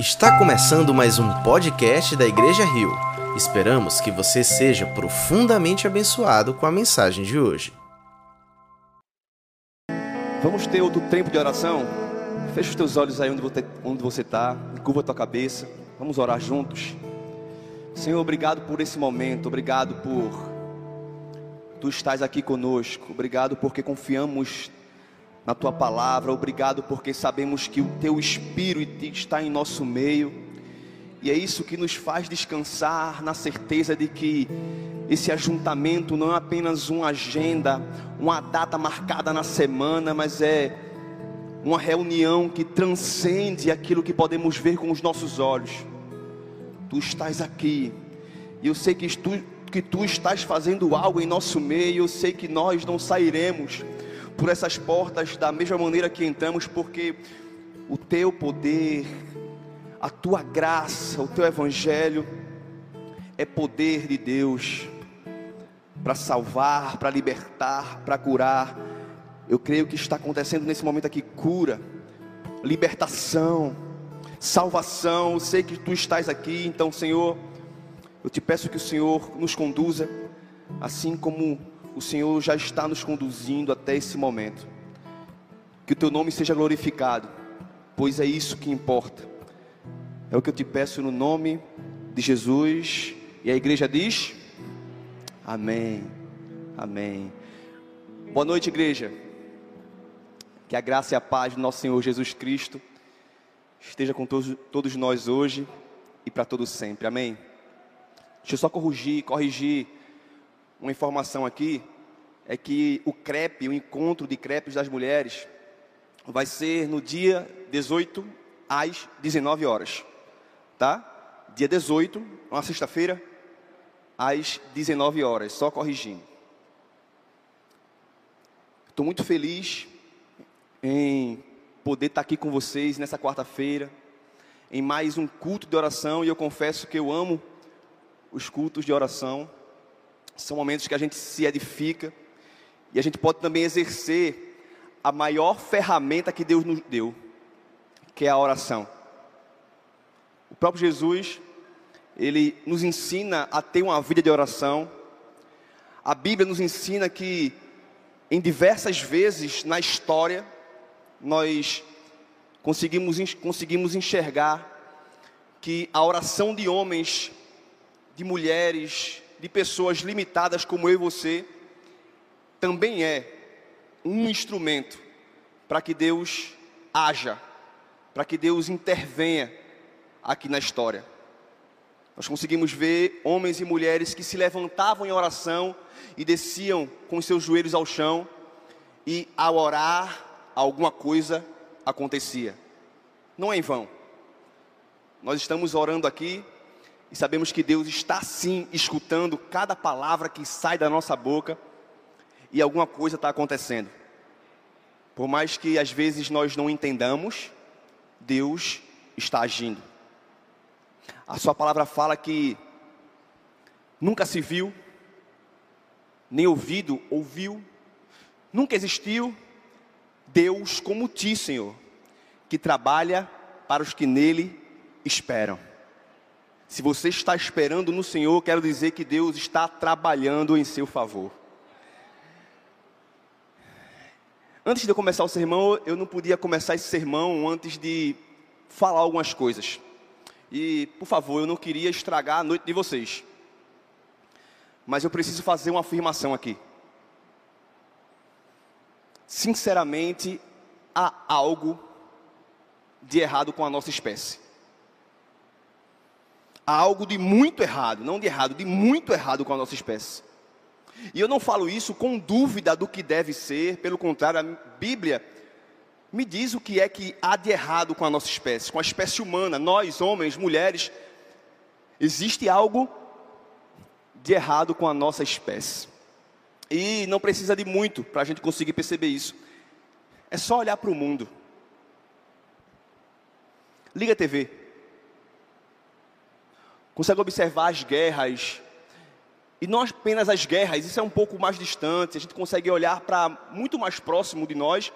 Está começando mais um podcast da Igreja Rio. Esperamos que você seja profundamente abençoado com a mensagem de hoje. Vamos ter outro tempo de oração? Fecha os teus olhos aí onde você, onde você está, curva a tua cabeça. Vamos orar juntos. Senhor, obrigado por esse momento, obrigado por Tu estás aqui conosco, obrigado porque confiamos na tua palavra. Obrigado porque sabemos que o teu espírito está em nosso meio. E é isso que nos faz descansar na certeza de que esse ajuntamento não é apenas uma agenda, uma data marcada na semana, mas é uma reunião que transcende aquilo que podemos ver com os nossos olhos. Tu estás aqui, e eu sei que tu, que tu estás fazendo algo em nosso meio, eu sei que nós não sairemos por essas portas da mesma maneira que entramos, porque o teu poder, a tua graça, o teu evangelho é poder de Deus para salvar, para libertar, para curar. Eu creio que está acontecendo nesse momento aqui cura, libertação, salvação. Eu sei que tu estás aqui, então, Senhor, eu te peço que o Senhor nos conduza, assim como o Senhor já está nos conduzindo até esse momento. Que o teu nome seja glorificado, pois é isso que importa. É o que eu te peço no nome de Jesus. E a igreja diz: Amém. Amém. Boa noite, igreja. Que a graça e a paz do nosso Senhor Jesus Cristo esteja com todos, todos nós hoje e para todos sempre. Amém. Deixa eu só corrigir, corrigir uma informação aqui é que o crepe, o encontro de crepes das mulheres, vai ser no dia 18 às 19 horas, tá? Dia 18, uma sexta-feira, às 19 horas, só corrigindo. Estou muito feliz em poder estar aqui com vocês nessa quarta-feira, em mais um culto de oração, e eu confesso que eu amo os cultos de oração. São momentos que a gente se edifica e a gente pode também exercer a maior ferramenta que Deus nos deu, que é a oração. O próprio Jesus, ele nos ensina a ter uma vida de oração. A Bíblia nos ensina que em diversas vezes na história nós conseguimos, conseguimos enxergar que a oração de homens, de mulheres, de pessoas limitadas como eu e você, também é um instrumento para que Deus haja, para que Deus intervenha aqui na história. Nós conseguimos ver homens e mulheres que se levantavam em oração e desciam com seus joelhos ao chão, e ao orar, alguma coisa acontecia. Não é em vão. Nós estamos orando aqui e sabemos que Deus está sim escutando cada palavra que sai da nossa boca e alguma coisa está acontecendo. Por mais que às vezes nós não entendamos, Deus está agindo. A sua palavra fala que nunca se viu, nem ouvido ouviu, nunca existiu Deus como ti, Senhor, que trabalha para os que nele esperam. Se você está esperando no Senhor, quero dizer que Deus está trabalhando em seu favor. Antes de eu começar o sermão, eu não podia começar esse sermão antes de falar algumas coisas. E, por favor, eu não queria estragar a noite de vocês. Mas eu preciso fazer uma afirmação aqui. Sinceramente, há algo de errado com a nossa espécie há algo de muito errado, não de errado, de muito errado com a nossa espécie. E eu não falo isso com dúvida do que deve ser, pelo contrário, a Bíblia me diz o que é que há de errado com a nossa espécie, com a espécie humana, nós, homens, mulheres, existe algo de errado com a nossa espécie. E não precisa de muito para a gente conseguir perceber isso. É só olhar para o mundo. Liga a TV consegue observar as guerras, e não apenas as guerras, isso é um pouco mais distante, a gente consegue olhar para muito mais próximo de nós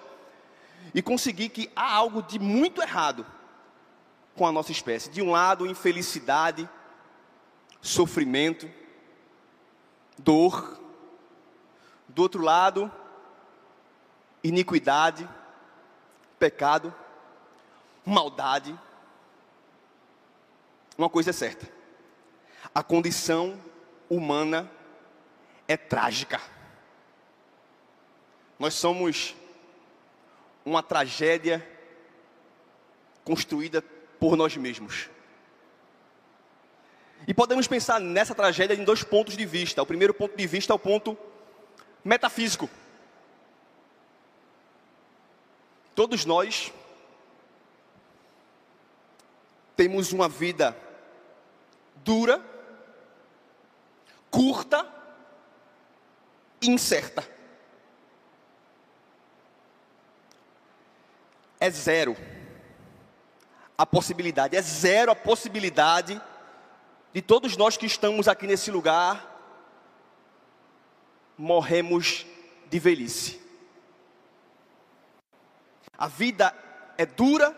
e conseguir que há algo de muito errado com a nossa espécie. De um lado, infelicidade, sofrimento, dor. Do outro lado, iniquidade, pecado, maldade. Uma coisa é certa: a condição humana é trágica. Nós somos uma tragédia construída por nós mesmos. E podemos pensar nessa tragédia em dois pontos de vista. O primeiro ponto de vista é o ponto metafísico. Todos nós temos uma vida dura, curta e incerta. É zero a possibilidade, é zero a possibilidade de todos nós que estamos aqui nesse lugar morremos de velhice. A vida é dura,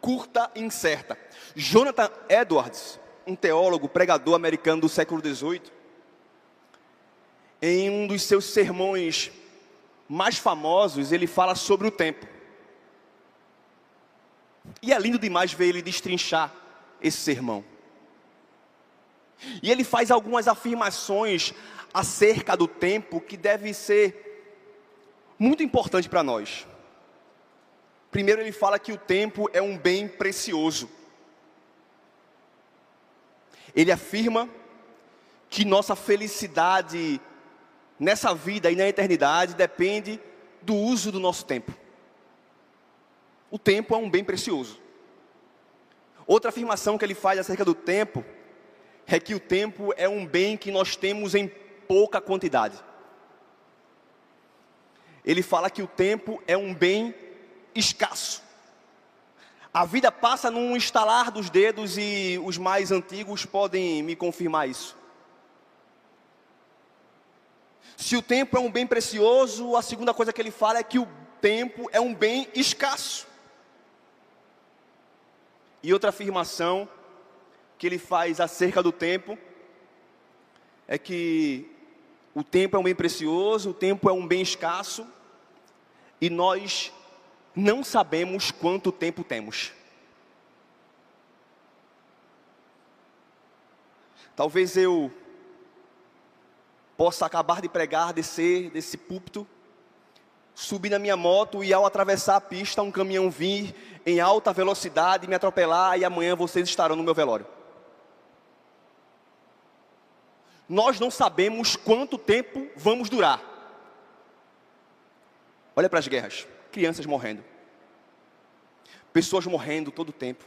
curta e incerta. Jonathan Edwards, um teólogo, pregador americano do século XVIII, em um dos seus sermões mais famosos, ele fala sobre o tempo. E é lindo demais ver ele destrinchar esse sermão. E ele faz algumas afirmações acerca do tempo que deve ser muito importante para nós. Primeiro, ele fala que o tempo é um bem precioso. Ele afirma que nossa felicidade nessa vida e na eternidade depende do uso do nosso tempo. O tempo é um bem precioso. Outra afirmação que ele faz acerca do tempo é que o tempo é um bem que nós temos em pouca quantidade. Ele fala que o tempo é um bem escasso. A vida passa num estalar dos dedos e os mais antigos podem me confirmar isso. Se o tempo é um bem precioso, a segunda coisa que ele fala é que o tempo é um bem escasso. E outra afirmação que ele faz acerca do tempo é que o tempo é um bem precioso, o tempo é um bem escasso, e nós não sabemos quanto tempo temos. Talvez eu possa acabar de pregar, descer desse púlpito, subir na minha moto e ao atravessar a pista, um caminhão vir em alta velocidade, me atropelar e amanhã vocês estarão no meu velório. Nós não sabemos quanto tempo vamos durar. Olha para as guerras, crianças morrendo, pessoas morrendo todo o tempo,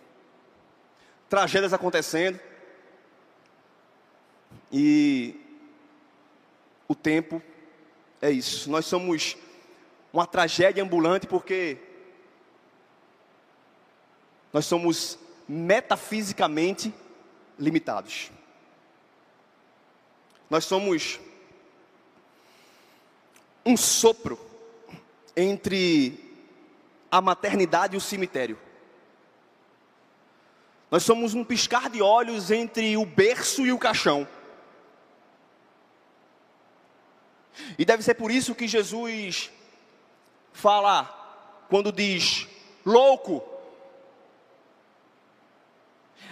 tragédias acontecendo, e o tempo é isso. Nós somos uma tragédia ambulante porque nós somos metafisicamente limitados. Nós somos um sopro entre a maternidade e o cemitério. Nós somos um piscar de olhos entre o berço e o caixão. E deve ser por isso que Jesus fala, quando diz: louco,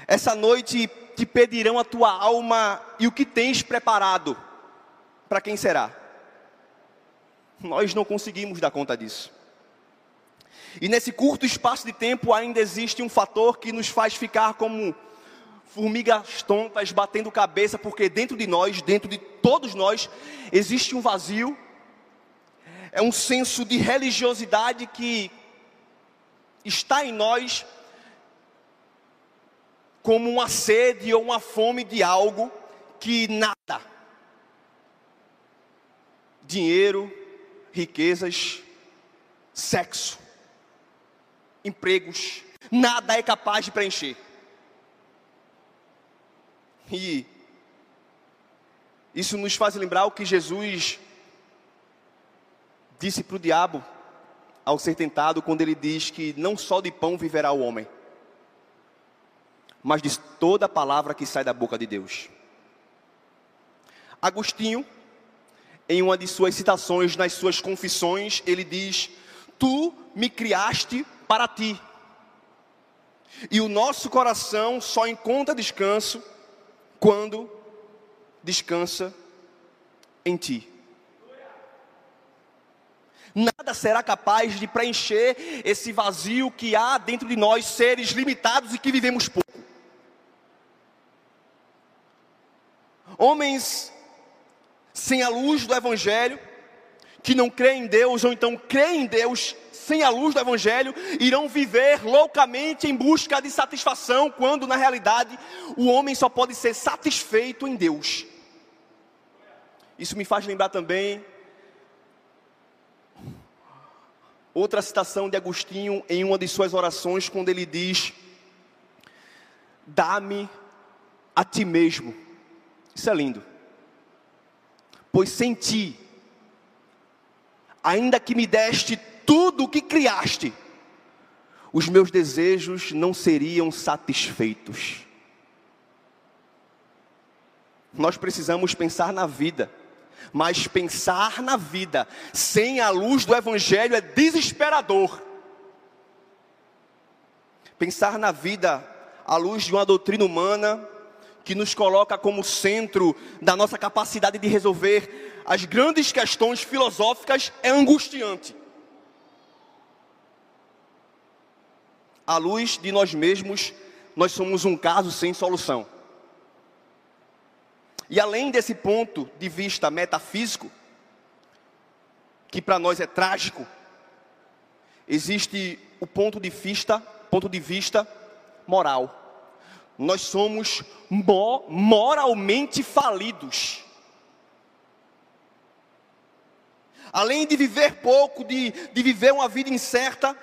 essa noite te pedirão a tua alma e o que tens preparado, para quem será? Nós não conseguimos dar conta disso. E nesse curto espaço de tempo ainda existe um fator que nos faz ficar como formigas tontas batendo cabeça, porque dentro de nós, dentro de todos nós, existe um vazio, é um senso de religiosidade que está em nós como uma sede ou uma fome de algo que nada, dinheiro, riquezas, sexo, empregos, nada é capaz de preencher. E isso nos faz lembrar o que Jesus disse para o diabo ao ser tentado, quando ele diz que não só de pão viverá o homem, mas de toda palavra que sai da boca de Deus. Agostinho, em uma de suas citações nas suas confissões, ele diz: Tu me criaste para ti. E o nosso coração só encontra descanso quando descansa em ti. Nada será capaz de preencher esse vazio que há dentro de nós, seres limitados e que vivemos pouco. Homens sem a luz do Evangelho, que não creem em Deus, ou então creem em Deus sem a luz do Evangelho, irão viver loucamente em busca de satisfação, quando na realidade o homem só pode ser satisfeito em Deus. Isso me faz lembrar também outra citação de Agostinho em uma de suas orações, quando ele diz: Dá-me a ti mesmo. Isso é lindo pois sem ti, ainda que me deste tudo o que criaste, os meus desejos não seriam satisfeitos. Nós precisamos pensar na vida, mas pensar na vida sem a luz do Evangelho é desesperador. Pensar na vida à luz de uma doutrina humana que nos coloca como centro da nossa capacidade de resolver as grandes questões filosóficas é angustiante. À luz de nós mesmos, nós somos um caso sem solução. E além desse ponto de vista metafísico, que para nós é trágico, existe o ponto de vista, ponto de vista moral nós somos moralmente falidos. Além de viver pouco, de, de viver uma vida incerta,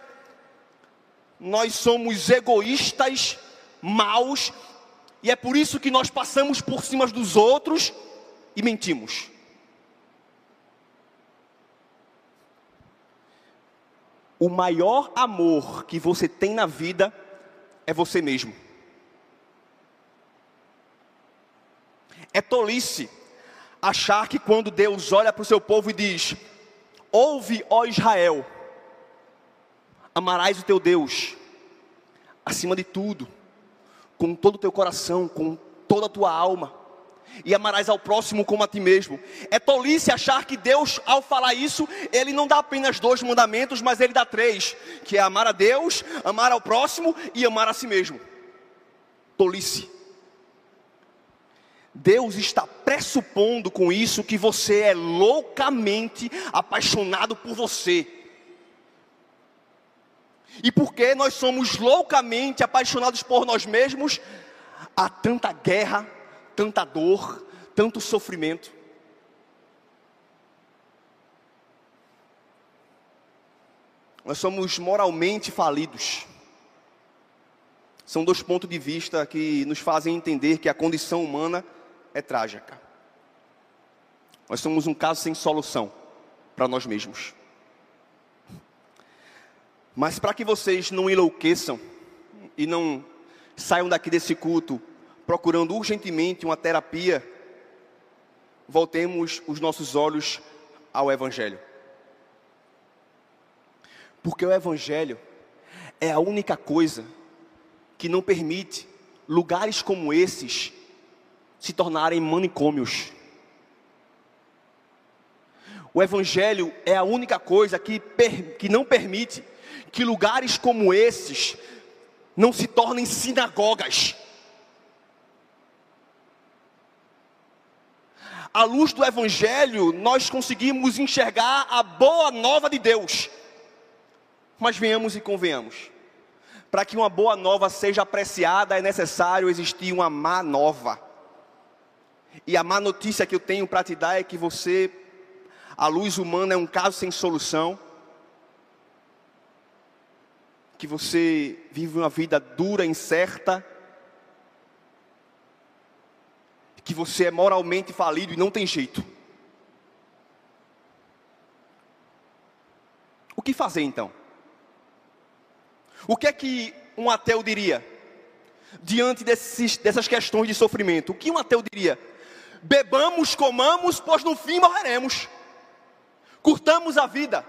nós somos egoístas, maus, e é por isso que nós passamos por cima dos outros e mentimos. O maior amor que você tem na vida é você mesmo. É tolice achar que quando Deus olha para o seu povo e diz: Ouve, ó Israel, amarás o teu Deus acima de tudo, com todo o teu coração, com toda a tua alma, e amarás ao próximo como a ti mesmo. É tolice achar que Deus, ao falar isso, Ele não dá apenas dois mandamentos, mas Ele dá três: que é amar a Deus, amar ao próximo e amar a si mesmo. Tolice. Deus está pressupondo com isso que você é loucamente apaixonado por você. E porque nós somos loucamente apaixonados por nós mesmos, há tanta guerra, tanta dor, tanto sofrimento. Nós somos moralmente falidos. São dois pontos de vista que nos fazem entender que a condição humana é trágica. Nós somos um caso sem solução para nós mesmos. Mas para que vocês não enlouqueçam e não saiam daqui desse culto procurando urgentemente uma terapia, voltemos os nossos olhos ao Evangelho. Porque o Evangelho é a única coisa que não permite lugares como esses se tornarem manicômios. O Evangelho é a única coisa que, que não permite que lugares como esses não se tornem sinagogas. À luz do Evangelho, nós conseguimos enxergar a boa nova de Deus. Mas venhamos e convenhamos. Para que uma boa nova seja apreciada, é necessário existir uma má nova. E a má notícia que eu tenho para te dar é que você, a luz humana é um caso sem solução. Que você vive uma vida dura, incerta. Que você é moralmente falido e não tem jeito. O que fazer então? O que é que um ateu diria? diante desses, dessas questões de sofrimento? O que um ateu diria? Bebamos, comamos, pois no fim morreremos. Curtamos a vida.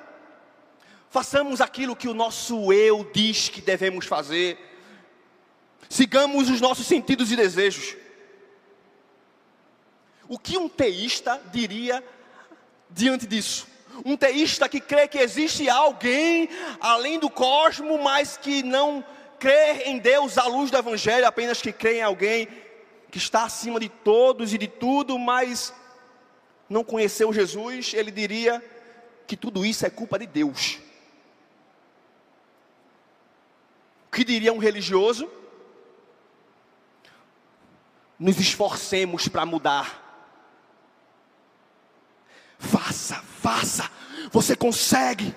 Façamos aquilo que o nosso eu diz que devemos fazer. Sigamos os nossos sentidos e desejos. O que um teísta diria diante disso? Um teísta que crê que existe alguém além do cosmo, mas que não crê em Deus à luz do Evangelho, apenas que crê em alguém que está acima de todos e de tudo, mas não conheceu Jesus, ele diria que tudo isso é culpa de Deus. O que diria um religioso? Nos esforcemos para mudar. Faça, faça, você consegue.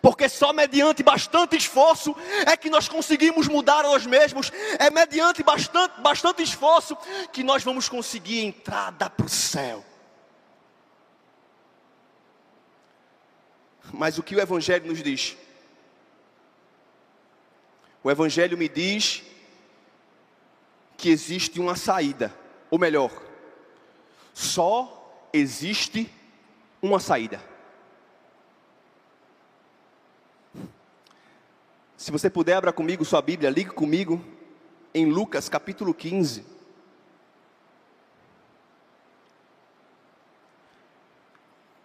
Porque só mediante bastante esforço é que nós conseguimos mudar nós mesmos. É mediante bastante, bastante esforço que nós vamos conseguir entrada para o céu. Mas o que o Evangelho nos diz? O Evangelho me diz que existe uma saída, ou melhor, só existe uma saída. Se você puder, abra comigo sua Bíblia, ligue comigo em Lucas capítulo 15.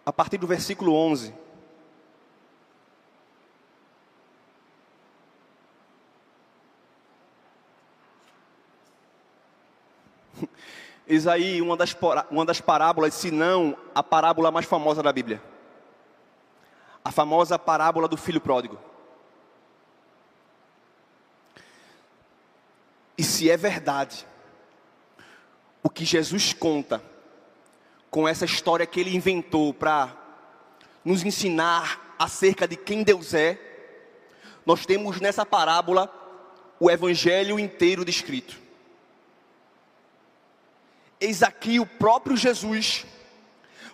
A partir do versículo 11. Eis aí uma das, uma das parábolas, se não a parábola mais famosa da Bíblia. A famosa parábola do filho pródigo. E se é verdade o que Jesus conta com essa história que ele inventou para nos ensinar acerca de quem Deus é, nós temos nessa parábola o evangelho inteiro descrito. Eis aqui o próprio Jesus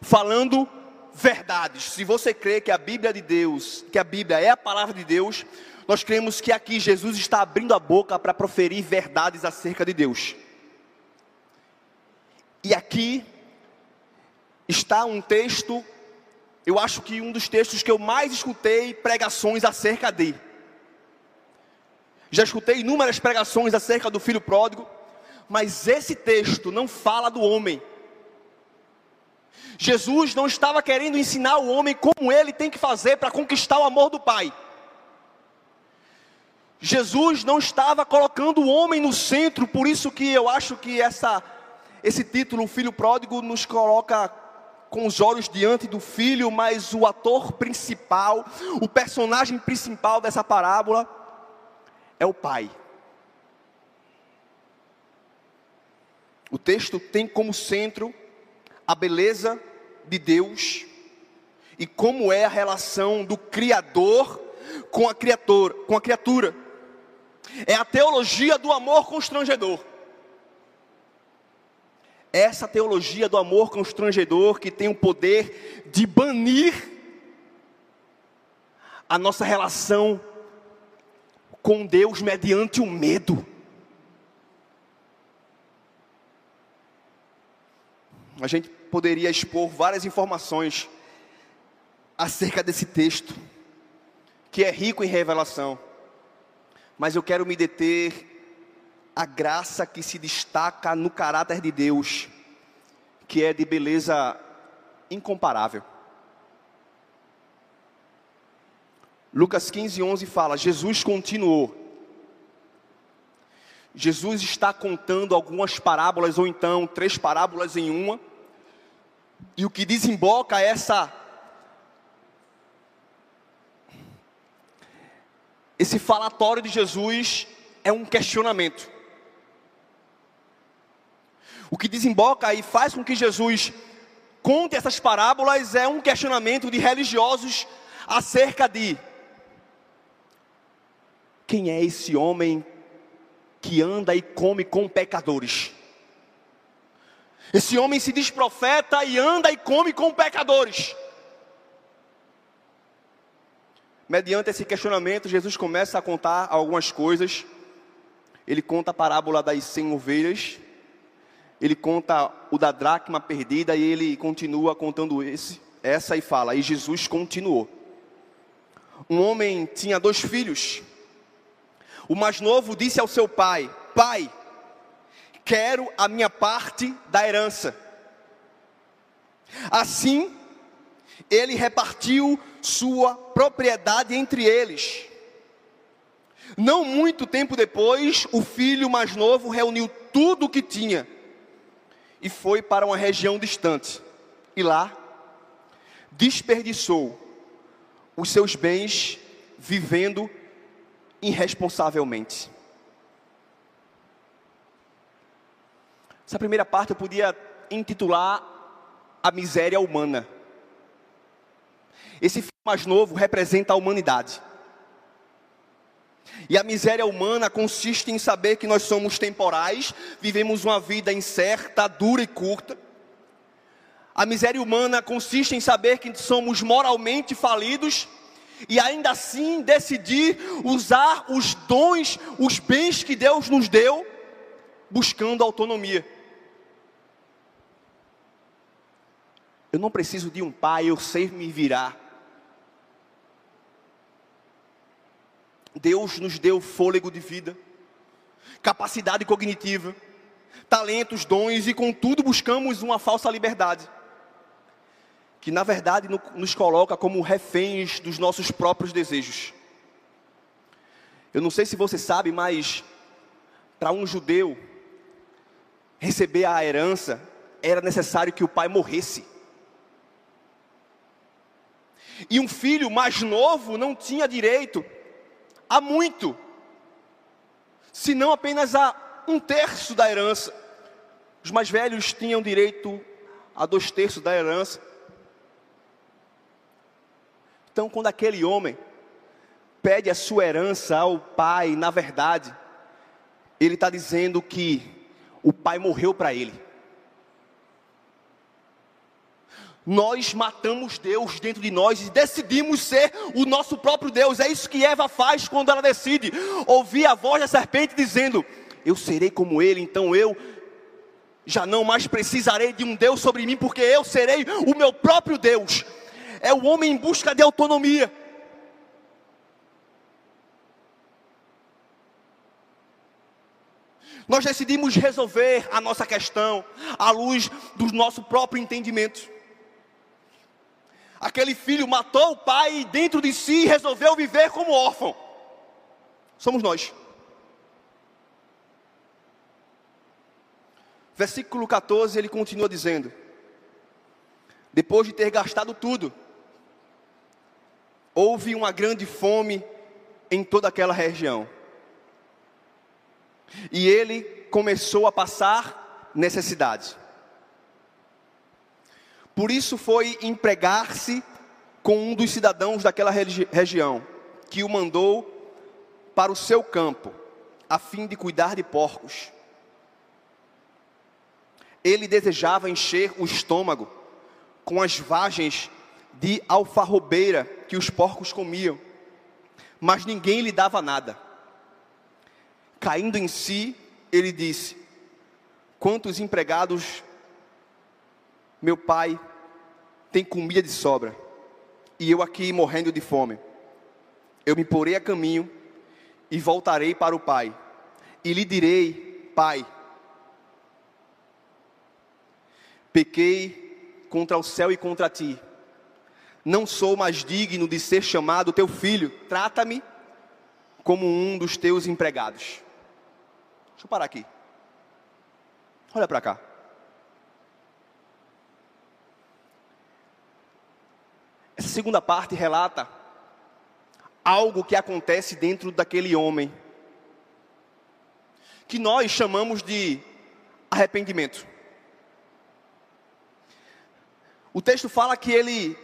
falando verdades. Se você crê que a Bíblia de Deus, que a Bíblia é a palavra de Deus, nós cremos que aqui Jesus está abrindo a boca para proferir verdades acerca de Deus. E aqui está um texto, eu acho que um dos textos que eu mais escutei pregações acerca de. Já escutei inúmeras pregações acerca do filho pródigo, mas esse texto não fala do homem. Jesus não estava querendo ensinar o homem como ele tem que fazer para conquistar o amor do Pai. Jesus não estava colocando o homem no centro, por isso que eu acho que essa, esse título, o Filho Pródigo, nos coloca com os olhos diante do filho, mas o ator principal, o personagem principal dessa parábola é o pai. O texto tem como centro a beleza de Deus e como é a relação do Criador com a criatura, com a criatura. É a teologia do amor constrangedor. Essa teologia do amor constrangedor que tem o poder de banir a nossa relação com Deus mediante o medo. A gente poderia expor várias informações acerca desse texto, que é rico em revelação mas eu quero me deter a graça que se destaca no caráter de Deus, que é de beleza incomparável. Lucas 15, 11 fala: Jesus continuou. Jesus está contando algumas parábolas, ou então três parábolas em uma, e o que desemboca essa esse falatório de Jesus é um questionamento. O que desemboca e faz com que Jesus conte essas parábolas é um questionamento de religiosos acerca de quem é esse homem que anda e come com pecadores. Esse homem se diz profeta e anda e come com pecadores. Mediante esse questionamento, Jesus começa a contar algumas coisas Ele conta a parábola das cem ovelhas, ele conta o da dracma perdida e ele continua contando esse, essa e fala, e Jesus continuou. Um homem tinha dois filhos. O mais novo disse ao seu pai: Pai, quero a minha parte da herança. Assim, ele repartiu sua propriedade entre eles. Não muito tempo depois, o filho mais novo reuniu tudo o que tinha e foi para uma região distante. E lá desperdiçou os seus bens vivendo irresponsavelmente. Essa primeira parte eu podia intitular A Miséria Humana. Esse filho mais novo representa a humanidade. E a miséria humana consiste em saber que nós somos temporais, vivemos uma vida incerta, dura e curta. A miséria humana consiste em saber que somos moralmente falidos e ainda assim decidir usar os dons, os bens que Deus nos deu, buscando autonomia. Eu não preciso de um pai, eu sei me virar. Deus nos deu fôlego de vida, capacidade cognitiva, talentos, dons e contudo buscamos uma falsa liberdade, que na verdade nos coloca como reféns dos nossos próprios desejos. Eu não sei se você sabe, mas para um judeu receber a herança era necessário que o pai morresse. E um filho mais novo não tinha direito a muito, se não apenas a um terço da herança. Os mais velhos tinham direito a dois terços da herança. Então, quando aquele homem pede a sua herança ao pai, na verdade, ele está dizendo que o pai morreu para ele. Nós matamos Deus dentro de nós e decidimos ser o nosso próprio Deus. É isso que Eva faz quando ela decide ouvir a voz da serpente dizendo: Eu serei como ele, então eu já não mais precisarei de um Deus sobre mim, porque eu serei o meu próprio Deus. É o homem em busca de autonomia. Nós decidimos resolver a nossa questão à luz do nosso próprio entendimento. Aquele filho matou o pai e dentro de si resolveu viver como órfão. Somos nós. Versículo 14, ele continua dizendo: Depois de ter gastado tudo, houve uma grande fome em toda aquela região. E ele começou a passar necessidade. Por isso foi empregar-se com um dos cidadãos daquela regi região, que o mandou para o seu campo, a fim de cuidar de porcos. Ele desejava encher o estômago com as vagens de alfarrobeira que os porcos comiam, mas ninguém lhe dava nada. Caindo em si, ele disse: Quantos empregados meu pai tem comida de sobra, e eu aqui morrendo de fome. Eu me porei a caminho e voltarei para o pai, e lhe direi: Pai, pequei contra o céu e contra ti, não sou mais digno de ser chamado teu filho, trata-me como um dos teus empregados. Deixa eu parar aqui. Olha para cá. Essa segunda parte relata algo que acontece dentro daquele homem, que nós chamamos de arrependimento. O texto fala que ele,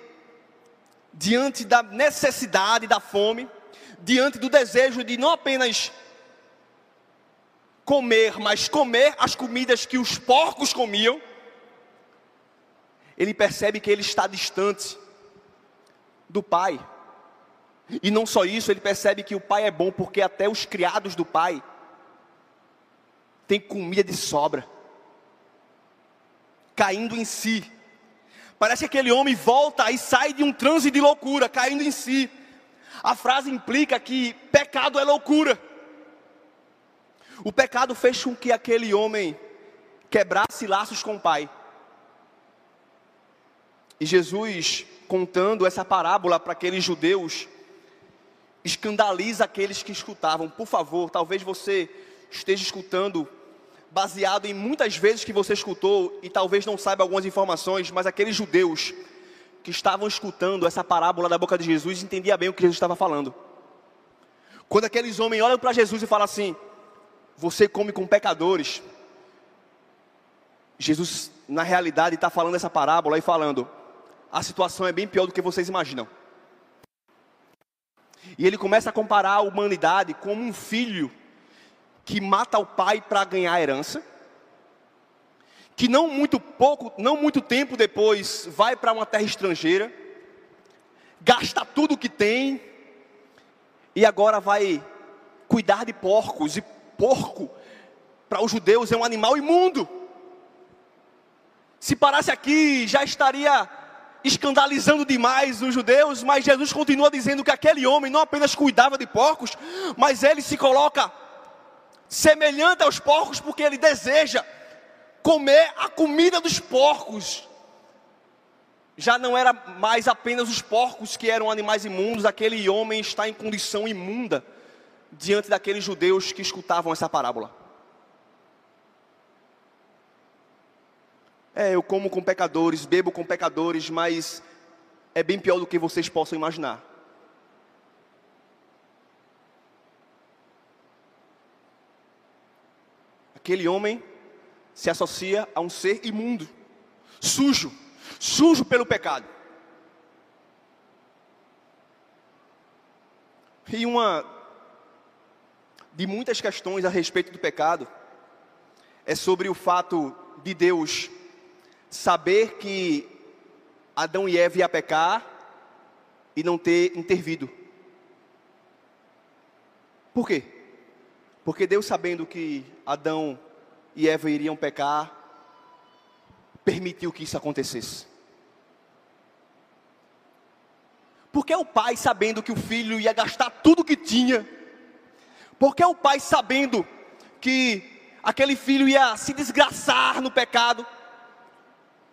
diante da necessidade, da fome, diante do desejo de não apenas comer, mas comer as comidas que os porcos comiam, ele percebe que ele está distante do pai. E não só isso, ele percebe que o pai é bom porque até os criados do pai tem comida de sobra, caindo em si. Parece que aquele homem volta e sai de um transe de loucura, caindo em si. A frase implica que pecado é loucura. O pecado fez com que aquele homem quebrasse laços com o pai. E Jesus, contando essa parábola para aqueles judeus, escandaliza aqueles que escutavam. Por favor, talvez você esteja escutando baseado em muitas vezes que você escutou e talvez não saiba algumas informações, mas aqueles judeus que estavam escutando essa parábola da boca de Jesus entendiam bem o que Jesus estava falando. Quando aqueles homens olham para Jesus e falam assim: Você come com pecadores. Jesus, na realidade, está falando essa parábola e falando: A situação é bem pior do que vocês imaginam. E ele começa a comparar a humanidade como um filho que mata o pai para ganhar a herança, que não muito pouco, não muito tempo depois vai para uma terra estrangeira, gasta tudo que tem e agora vai cuidar de porcos e porco para os judeus é um animal imundo. Se parasse aqui, já estaria escandalizando demais os judeus, mas Jesus continua dizendo que aquele homem não apenas cuidava de porcos, mas ele se coloca semelhante aos porcos, porque ele deseja comer a comida dos porcos. Já não era mais apenas os porcos que eram animais imundos, aquele homem está em condição imunda diante daqueles judeus que escutavam essa parábola. É, eu como com pecadores, bebo com pecadores, mas é bem pior do que vocês possam imaginar. Aquele homem se associa a um ser imundo, sujo, sujo pelo pecado. E uma de muitas questões a respeito do pecado é sobre o fato de Deus saber que Adão e Eva iam pecar e não ter intervido. Por quê? Porque Deus, sabendo que Adão e Eva iriam pecar, permitiu que isso acontecesse. Porque o pai, sabendo que o filho ia gastar tudo que tinha, porque o pai, sabendo que aquele filho ia se desgraçar no pecado,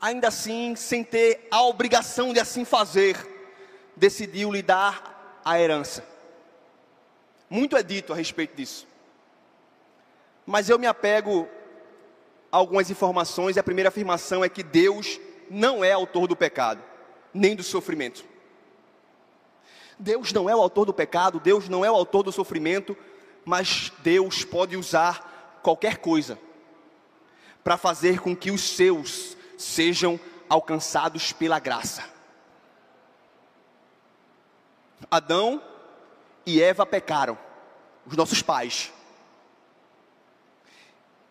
ainda assim, sem ter a obrigação de assim fazer, decidiu lhe dar a herança. Muito é dito a respeito disso mas eu me apego a algumas informações, e a primeira afirmação é que Deus não é autor do pecado, nem do sofrimento. Deus não é o autor do pecado, Deus não é o autor do sofrimento, mas Deus pode usar qualquer coisa para fazer com que os seus sejam alcançados pela graça. Adão e Eva pecaram, os nossos pais.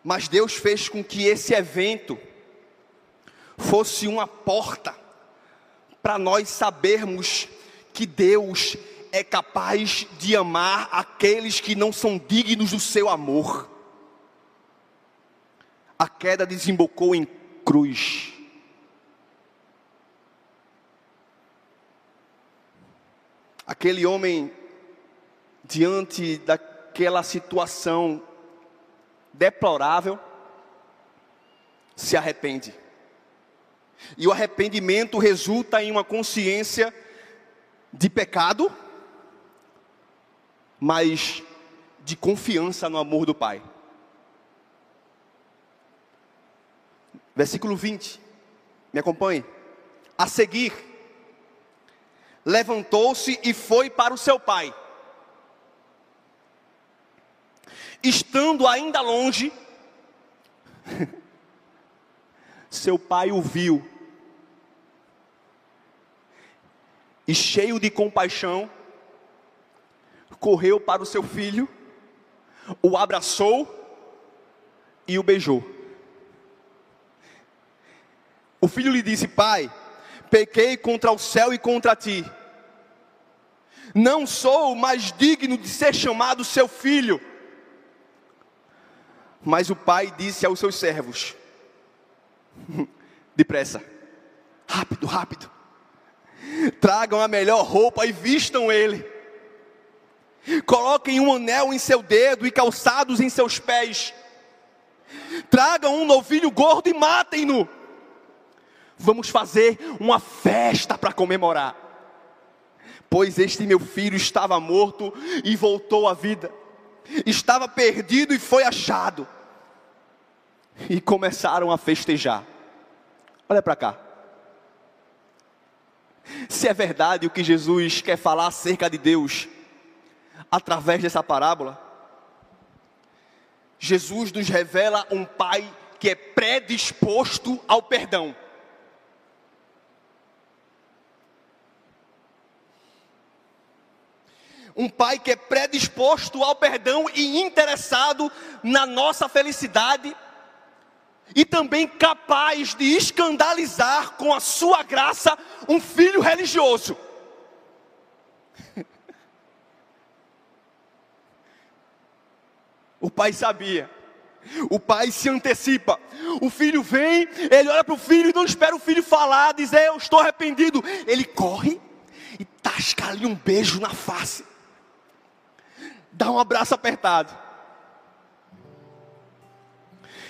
Mas Deus fez com que esse evento fosse uma porta para nós sabermos que Deus é capaz de amar aqueles que não são dignos do seu amor. A queda desembocou em cruz. Aquele homem, diante daquela situação deplorável, se arrepende. E o arrependimento resulta em uma consciência de pecado, mas de confiança no amor do Pai. Versículo 20, me acompanhe. A seguir, levantou-se e foi para o seu pai. Estando ainda longe, seu pai o viu. E cheio de compaixão, correu para o seu filho, o abraçou e o beijou. O filho lhe disse: Pai, pequei contra o céu e contra ti. Não sou mais digno de ser chamado seu filho. Mas o pai disse aos seus servos: Depressa, rápido, rápido. Tragam a melhor roupa e vistam ele. Coloquem um anel em seu dedo e calçados em seus pés. Tragam um novilho gordo e matem-no. Vamos fazer uma festa para comemorar. Pois este meu filho estava morto e voltou à vida. Estava perdido e foi achado. E começaram a festejar. Olha para cá. Se é verdade o que Jesus quer falar acerca de Deus, através dessa parábola, Jesus nos revela um Pai que é predisposto ao perdão. Um pai que é predisposto ao perdão e interessado na nossa felicidade e também capaz de escandalizar com a sua graça um filho religioso. O pai sabia. O pai se antecipa. O filho vem, ele olha para o filho e não espera o filho falar, dizer eu estou arrependido. Ele corre e tasca ali um beijo na face. Dá um abraço apertado.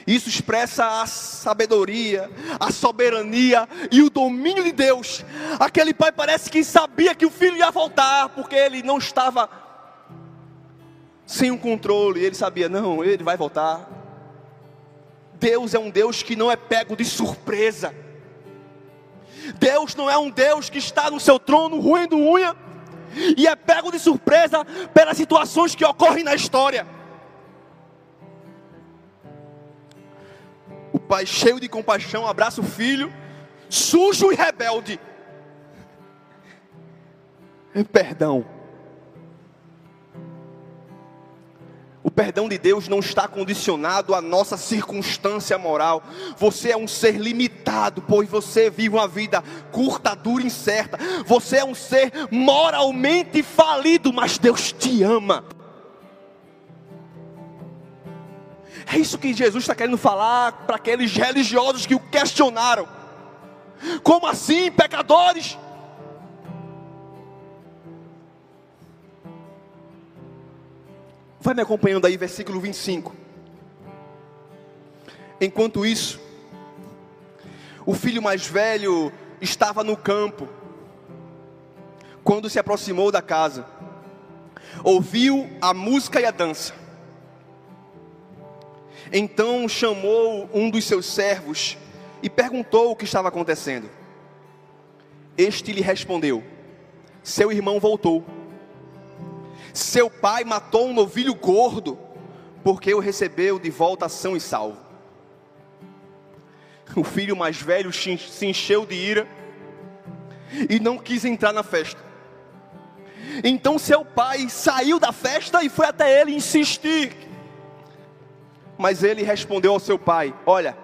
Isso expressa a sabedoria, a soberania e o domínio de Deus. Aquele pai parece que sabia que o filho ia voltar, porque ele não estava sem um controle. Ele sabia, não, ele vai voltar. Deus é um Deus que não é pego de surpresa. Deus não é um Deus que está no seu trono ruindo unha e é pego de surpresa pelas situações que ocorrem na história. O pai, cheio de compaixão, abraça o filho, sujo e rebelde. É perdão. O perdão de Deus não está condicionado à nossa circunstância moral. Você é um ser limitado, pois você vive uma vida curta, dura, incerta. Você é um ser moralmente falido, mas Deus te ama. É isso que Jesus está querendo falar para aqueles religiosos que o questionaram. Como assim, pecadores? Vai me acompanhando aí, versículo 25. Enquanto isso, o filho mais velho estava no campo, quando se aproximou da casa, ouviu a música e a dança. Então chamou um dos seus servos e perguntou o que estava acontecendo. Este lhe respondeu: Seu irmão voltou. Seu pai matou um novilho gordo, porque o recebeu de volta são e salvo. O filho mais velho se encheu de ira e não quis entrar na festa. Então seu pai saiu da festa e foi até ele insistir mas ele respondeu ao seu pai: Olha,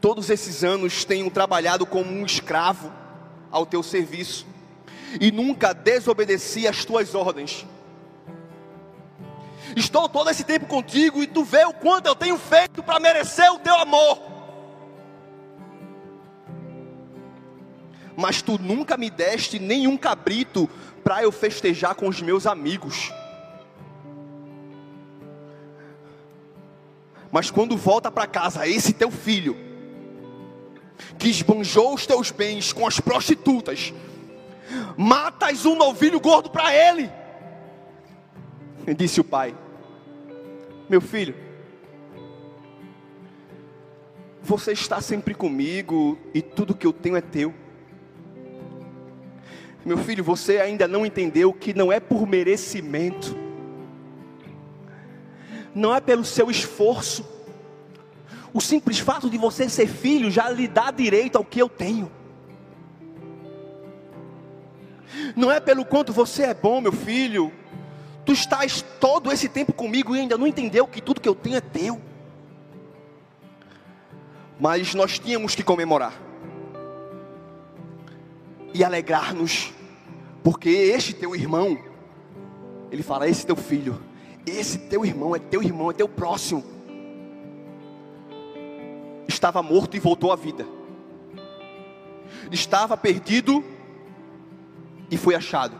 todos esses anos tenho trabalhado como um escravo ao teu serviço e nunca desobedeci às tuas ordens. Estou todo esse tempo contigo e tu vê o quanto eu tenho feito para merecer o teu amor. Mas tu nunca me deste nenhum cabrito para eu festejar com os meus amigos. Mas quando volta para casa esse teu filho, que esbanjou os teus bens com as prostitutas, matas um novilho gordo para ele. Disse o pai: Meu filho, você está sempre comigo e tudo que eu tenho é teu. Meu filho, você ainda não entendeu que não é por merecimento não é pelo seu esforço. O simples fato de você ser filho já lhe dá direito ao que eu tenho. Não é pelo quanto você é bom, meu filho. Tu estás todo esse tempo comigo e ainda não entendeu que tudo que eu tenho é teu. Mas nós tínhamos que comemorar e alegrar-nos, porque este teu irmão, ele fala, esse teu filho, esse teu irmão é teu irmão, é teu próximo. Estava morto e voltou à vida. Estava perdido e foi achado.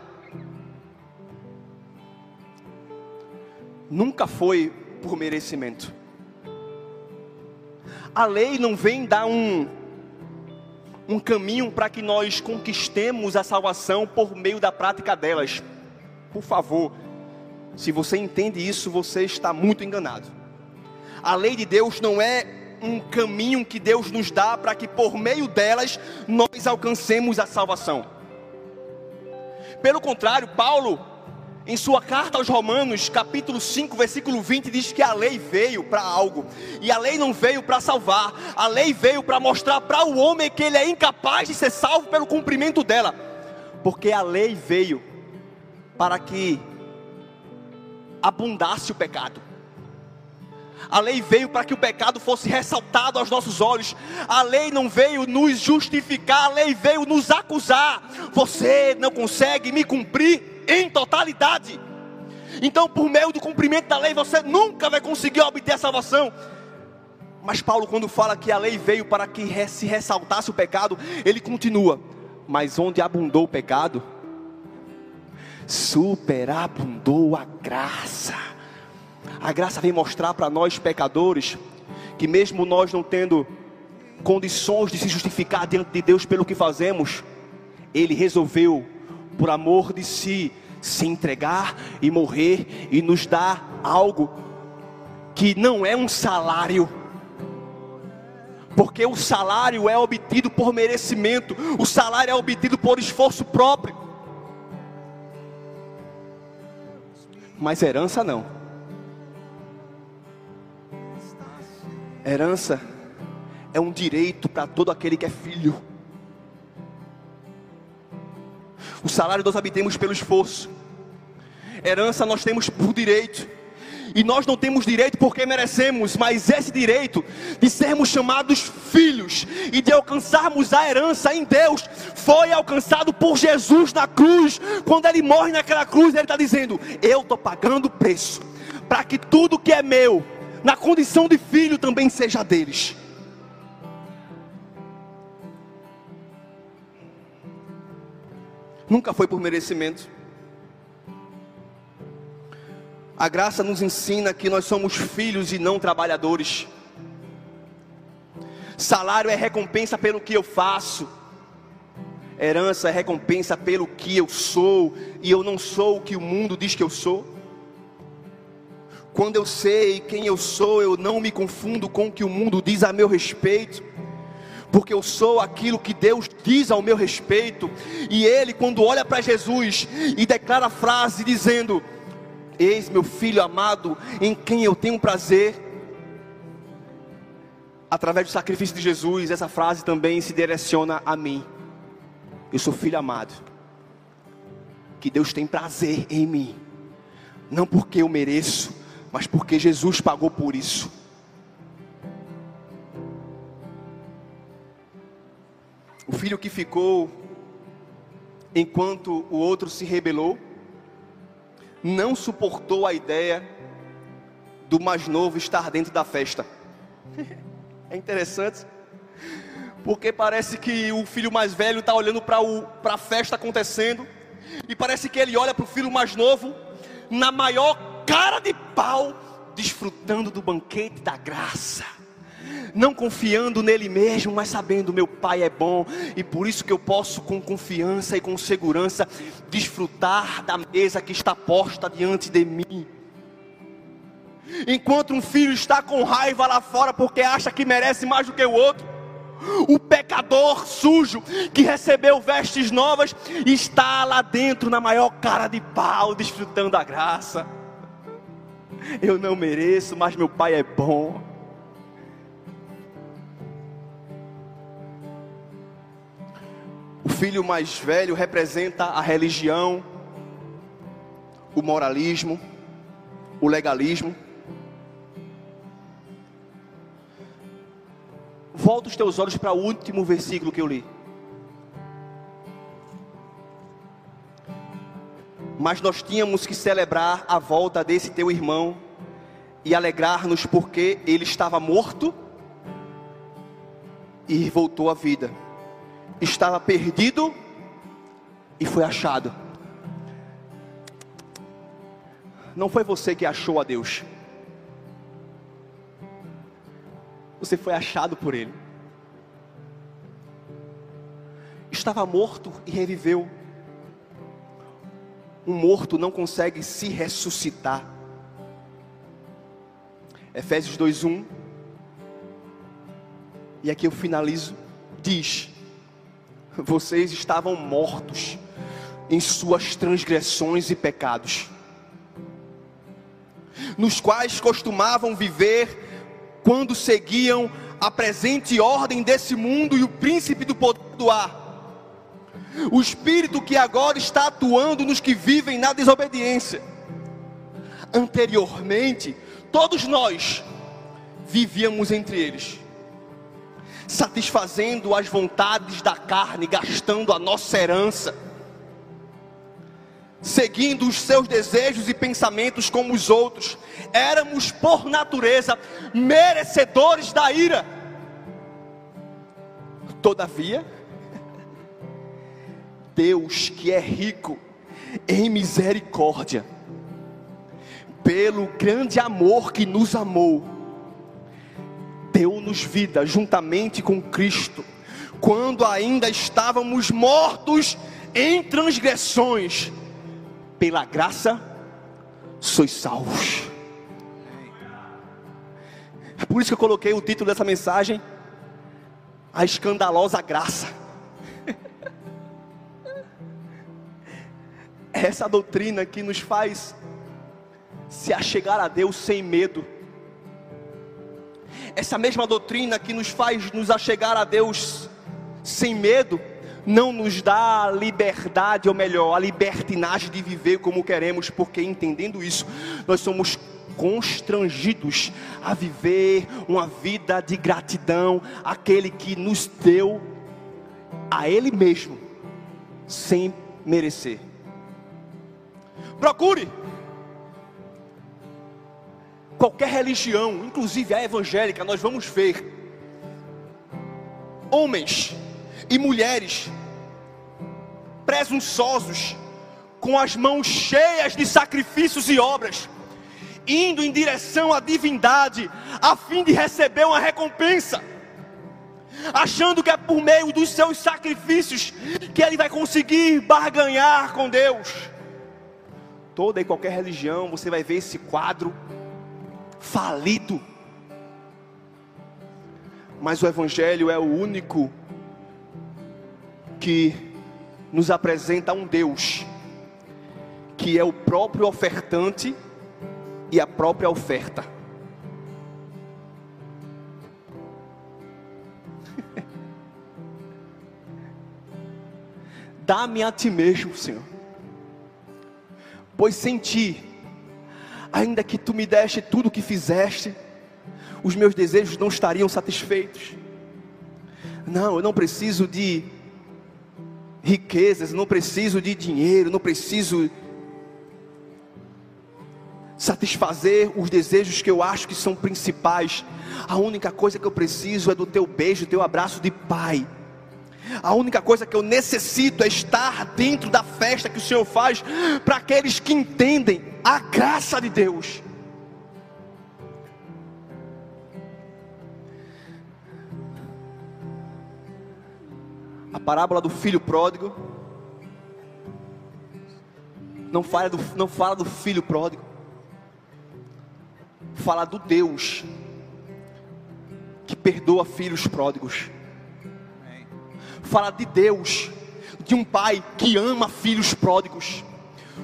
Nunca foi por merecimento. A lei não vem dar um um caminho para que nós conquistemos a salvação por meio da prática delas. Por favor, se você entende isso, você está muito enganado. A lei de Deus não é um caminho que Deus nos dá para que por meio delas nós alcancemos a salvação. Pelo contrário, Paulo, em sua carta aos Romanos, capítulo 5, versículo 20, diz que a lei veio para algo, e a lei não veio para salvar, a lei veio para mostrar para o homem que ele é incapaz de ser salvo pelo cumprimento dela, porque a lei veio para que abundasse o pecado. A lei veio para que o pecado fosse ressaltado aos nossos olhos. A lei não veio nos justificar, a lei veio nos acusar. Você não consegue me cumprir em totalidade. Então, por meio do cumprimento da lei, você nunca vai conseguir obter a salvação. Mas Paulo, quando fala que a lei veio para que se ressaltasse o pecado, ele continua: Mas onde abundou o pecado, superabundou a graça. A graça vem mostrar para nós pecadores que mesmo nós não tendo condições de se justificar diante de Deus pelo que fazemos, ele resolveu por amor de si se entregar e morrer e nos dar algo que não é um salário. Porque o salário é obtido por merecimento, o salário é obtido por esforço próprio. mas herança não. Herança é um direito para todo aquele que é filho. O salário nós obtemos pelo esforço. Herança nós temos por direito. E nós não temos direito porque merecemos, mas esse direito de sermos chamados filhos e de alcançarmos a herança em Deus foi alcançado por Jesus na cruz. Quando ele morre naquela cruz, ele está dizendo: Eu estou pagando o preço para que tudo que é meu, na condição de filho, também seja deles. Nunca foi por merecimento. A graça nos ensina que nós somos filhos e não trabalhadores. Salário é recompensa pelo que eu faço. Herança é recompensa pelo que eu sou, e eu não sou o que o mundo diz que eu sou. Quando eu sei quem eu sou, eu não me confundo com o que o mundo diz a meu respeito, porque eu sou aquilo que Deus diz ao meu respeito. E Ele, quando olha para Jesus e declara a frase dizendo: Eis meu filho amado, em quem eu tenho prazer. Através do sacrifício de Jesus, essa frase também se direciona a mim. Eu sou filho amado, que Deus tem prazer em mim, não porque eu mereço, mas porque Jesus pagou por isso. O filho que ficou enquanto o outro se rebelou, não suportou a ideia do mais novo estar dentro da festa. É interessante, porque parece que o filho mais velho está olhando para a festa acontecendo, e parece que ele olha para o filho mais novo, na maior cara de pau, desfrutando do banquete da graça não confiando nele mesmo, mas sabendo meu pai é bom e por isso que eu posso com confiança e com segurança desfrutar da mesa que está posta diante de mim. Enquanto um filho está com raiva lá fora porque acha que merece mais do que o outro, o pecador sujo que recebeu vestes novas está lá dentro na maior cara de pau, desfrutando a graça. Eu não mereço, mas meu pai é bom. O filho mais velho representa a religião, o moralismo, o legalismo. Volta os teus olhos para o último versículo que eu li. Mas nós tínhamos que celebrar a volta desse teu irmão e alegrar-nos porque ele estava morto e voltou à vida. Estava perdido e foi achado. Não foi você que achou a Deus. Você foi achado por Ele. Estava morto e reviveu. Um morto não consegue se ressuscitar. Efésios 2:1. E aqui eu finalizo. Diz: Vocês estavam mortos em suas transgressões e pecados, nos quais costumavam viver quando seguiam a presente ordem desse mundo e o príncipe do poder do ar. O espírito que agora está atuando nos que vivem na desobediência. Anteriormente, todos nós vivíamos entre eles, satisfazendo as vontades da carne, gastando a nossa herança, seguindo os seus desejos e pensamentos como os outros, éramos por natureza merecedores da ira. Todavia, Deus que é rico em misericórdia, pelo grande amor que nos amou, deu-nos vida juntamente com Cristo, quando ainda estávamos mortos em transgressões, pela graça sois salvos. É por isso que eu coloquei o título dessa mensagem: A Escandalosa Graça. Essa doutrina que nos faz se achegar a Deus sem medo. Essa mesma doutrina que nos faz nos achegar a Deus sem medo, não nos dá a liberdade, ou melhor, a libertinagem de viver como queremos, porque entendendo isso, nós somos constrangidos a viver uma vida de gratidão àquele que nos deu a Ele mesmo, sem merecer. Procure qualquer religião, inclusive a evangélica, nós vamos ver homens e mulheres presunçosos, com as mãos cheias de sacrifícios e obras, indo em direção à divindade, a fim de receber uma recompensa, achando que é por meio dos seus sacrifícios que ele vai conseguir barganhar com Deus. Toda e qualquer religião, você vai ver esse quadro falido. Mas o Evangelho é o único que nos apresenta um Deus que é o próprio ofertante e a própria oferta. Dá-me a ti mesmo, Senhor, pois sem ti ainda que tu me deste tudo o que fizeste, os meus desejos não estariam satisfeitos. Não, eu não preciso de riquezas, não preciso de dinheiro, não preciso satisfazer os desejos que eu acho que são principais. A única coisa que eu preciso é do teu beijo, do teu abraço de pai. A única coisa que eu necessito é estar dentro da festa que o Senhor faz para aqueles que entendem a graça de Deus. A parábola do filho pródigo. Não fala do, não fala do filho pródigo, fala do Deus que perdoa filhos pródigos fala de Deus, de um pai que ama filhos pródigos.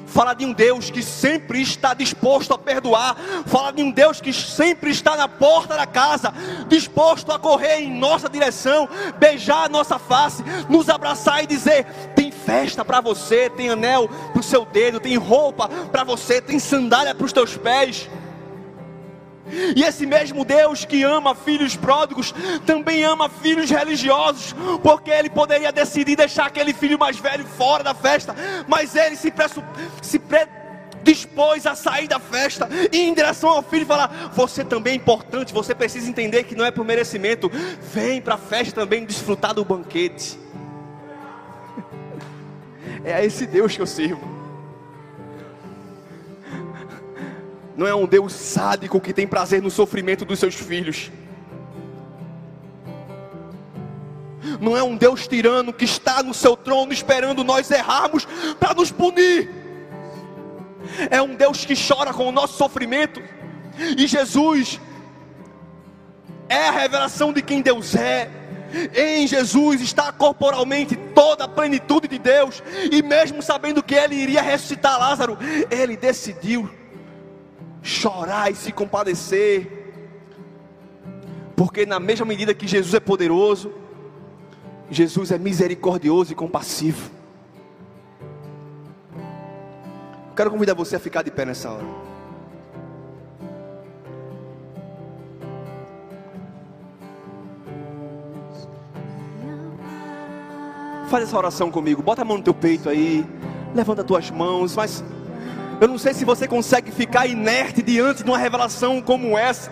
Fala de um Deus que sempre está disposto a perdoar. Fala de um Deus que sempre está na porta da casa, disposto a correr em nossa direção, beijar a nossa face, nos abraçar e dizer: tem festa para você, tem anel para o seu dedo, tem roupa para você, tem sandália para os teus pés. E esse mesmo Deus que ama filhos pródigos também ama filhos religiosos, porque ele poderia decidir deixar aquele filho mais velho fora da festa, mas ele se, presso, se pre, dispôs a sair da festa e em direção ao filho falar: Você também é importante, você precisa entender que não é por merecimento, vem para a festa também desfrutar do banquete. É a esse Deus que eu sirvo. Não é um Deus sádico que tem prazer no sofrimento dos seus filhos. Não é um Deus tirano que está no seu trono esperando nós errarmos para nos punir. É um Deus que chora com o nosso sofrimento. E Jesus é a revelação de quem Deus é. Em Jesus está corporalmente toda a plenitude de Deus. E mesmo sabendo que Ele iria ressuscitar Lázaro, Ele decidiu chorar e se compadecer, porque na mesma medida que Jesus é poderoso, Jesus é misericordioso e compassivo. Quero convidar você a ficar de pé nessa hora. Faz essa oração comigo. Bota a mão no teu peito aí. Levanta as tuas mãos, mas eu não sei se você consegue ficar inerte diante de uma revelação como essa.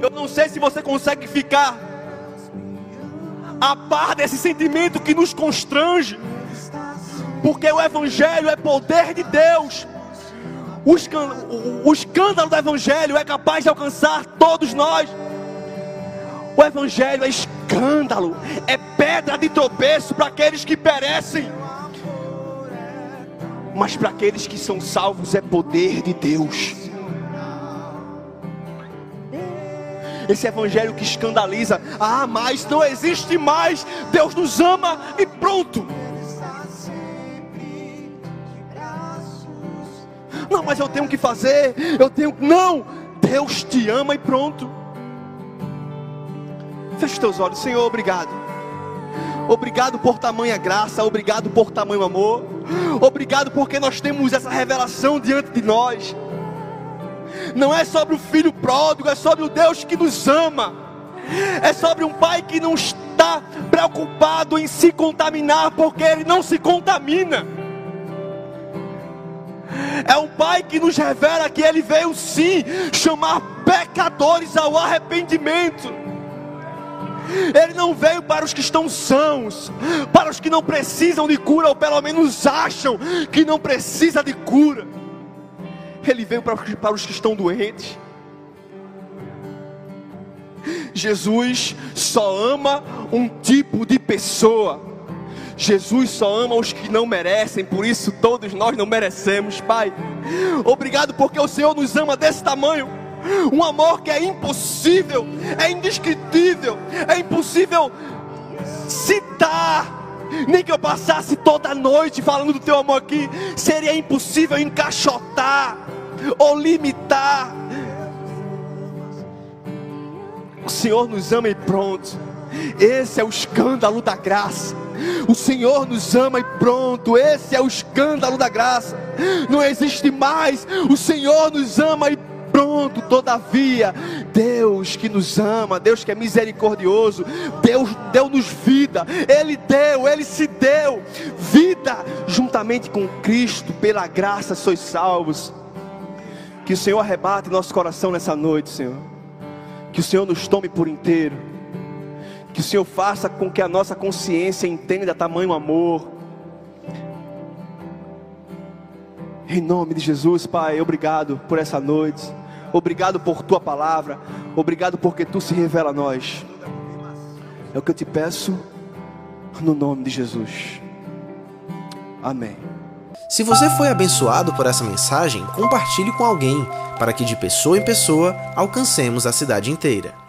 Eu não sei se você consegue ficar a par desse sentimento que nos constrange. Porque o Evangelho é poder de Deus. O escândalo, o escândalo do Evangelho é capaz de alcançar todos nós. O Evangelho é escândalo, é pedra de tropeço para aqueles que perecem mas para aqueles que são salvos é poder de Deus. Esse evangelho que escandaliza, ah, mas não existe mais, Deus nos ama e pronto. Não, mas eu tenho que fazer, eu tenho, não, Deus te ama e pronto. Feche os teus olhos, Senhor, obrigado. Obrigado por tamanha graça, obrigado por tamanho amor. Obrigado porque nós temos essa revelação diante de nós. Não é sobre o filho pródigo, é sobre o Deus que nos ama. É sobre um pai que não está preocupado em se contaminar, porque ele não se contamina. É um pai que nos revela que ele veio sim chamar pecadores ao arrependimento. Ele não veio para os que estão sãos, para os que não precisam de cura, ou pelo menos acham que não precisa de cura. Ele veio para, os que estão doentes. Jesus só ama um tipo de pessoa. Jesus só ama os que não merecem, por isso todos nós não merecemos, Pai. Obrigado porque o Senhor nos ama desse tamanho um amor que é impossível, é indescritível, é impossível citar. Nem que eu passasse toda noite falando do teu amor aqui, seria impossível encaixotar ou limitar. O Senhor nos ama e pronto. Esse é o escândalo da graça. O Senhor nos ama e pronto. Esse é o escândalo da graça. Não existe mais. O Senhor nos ama e pronto, todavia, Deus que nos ama, Deus que é misericordioso, Deus deu-nos vida, Ele deu, Ele se deu vida juntamente com Cristo, pela graça sois salvos. Que o Senhor arrebate nosso coração nessa noite, Senhor. Que o Senhor nos tome por inteiro. Que o Senhor faça com que a nossa consciência entenda tamanho amor. Em nome de Jesus, Pai, obrigado por essa noite. Obrigado por tua palavra. Obrigado porque tu se revela a nós. É o que eu te peço no nome de Jesus. Amém. Se você foi abençoado por essa mensagem, compartilhe com alguém, para que de pessoa em pessoa alcancemos a cidade inteira.